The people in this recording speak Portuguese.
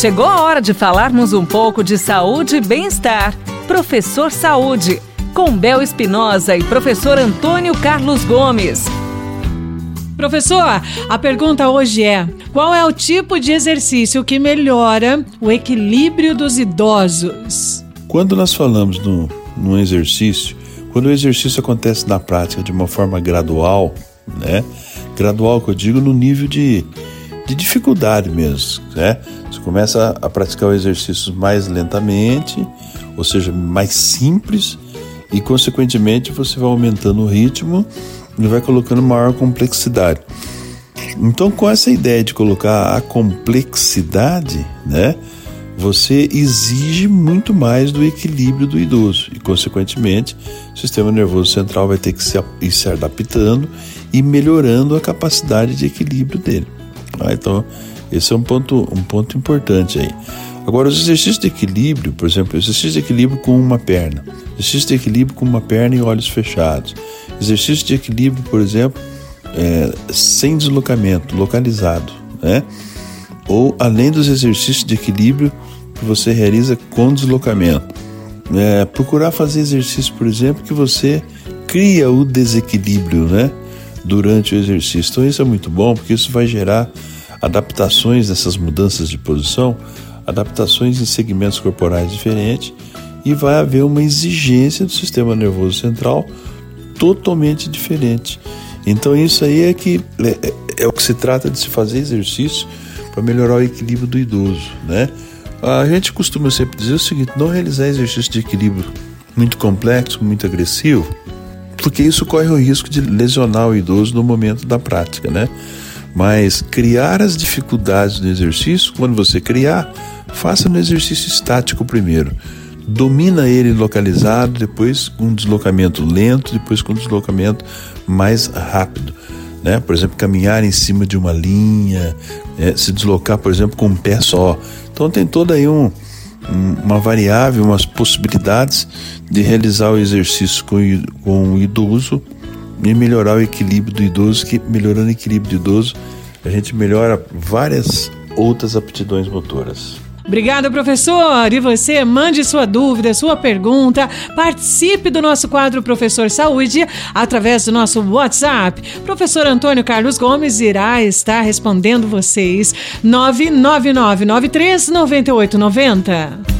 Chegou a hora de falarmos um pouco de saúde e bem-estar. Professor Saúde, com Bel Espinosa e professor Antônio Carlos Gomes. Professor, a pergunta hoje é: qual é o tipo de exercício que melhora o equilíbrio dos idosos? Quando nós falamos no, num exercício, quando o exercício acontece na prática de uma forma gradual, né? Gradual que eu digo no nível de de dificuldade mesmo, né? Você começa a praticar o exercício mais lentamente, ou seja, mais simples, e consequentemente você vai aumentando o ritmo e vai colocando maior complexidade. Então, com essa ideia de colocar a complexidade, né? Você exige muito mais do equilíbrio do idoso e, consequentemente, o sistema nervoso central vai ter que se, ir se adaptando e melhorando a capacidade de equilíbrio dele. Ah, então, esse é um ponto, um ponto importante aí. Agora, os exercícios de equilíbrio, por exemplo, exercício de equilíbrio com uma perna, exercício de equilíbrio com uma perna e olhos fechados, exercício de equilíbrio, por exemplo, é, sem deslocamento, localizado, né? Ou além dos exercícios de equilíbrio que você realiza com deslocamento. É, procurar fazer exercício, por exemplo, que você cria o desequilíbrio, né? Durante o exercício. Então, isso é muito bom, porque isso vai gerar adaptações nessas mudanças de posição, adaptações em segmentos corporais diferentes e vai haver uma exigência do sistema nervoso central totalmente diferente. Então isso aí é que é, é, é o que se trata de se fazer exercício para melhorar o equilíbrio do idoso, né? A gente costuma sempre dizer o seguinte: não realizar exercício de equilíbrio muito complexo, muito agressivo, porque isso corre o risco de lesionar o idoso no momento da prática, né? Mas criar as dificuldades do exercício, quando você criar, faça no exercício estático primeiro. Domina ele localizado, depois com um deslocamento lento, depois com um deslocamento mais rápido. Né? Por exemplo, caminhar em cima de uma linha, é, se deslocar, por exemplo, com um pé só. Então tem toda aí um, um, uma variável, umas possibilidades de realizar o exercício com, com o idoso e melhorar o equilíbrio do idoso, que melhorando o equilíbrio do idoso, a gente melhora várias outras aptidões motoras. Obrigada, professor. E você, mande sua dúvida, sua pergunta, participe do nosso quadro Professor Saúde através do nosso WhatsApp. Professor Antônio Carlos Gomes irá estar respondendo vocês. 99993 9890.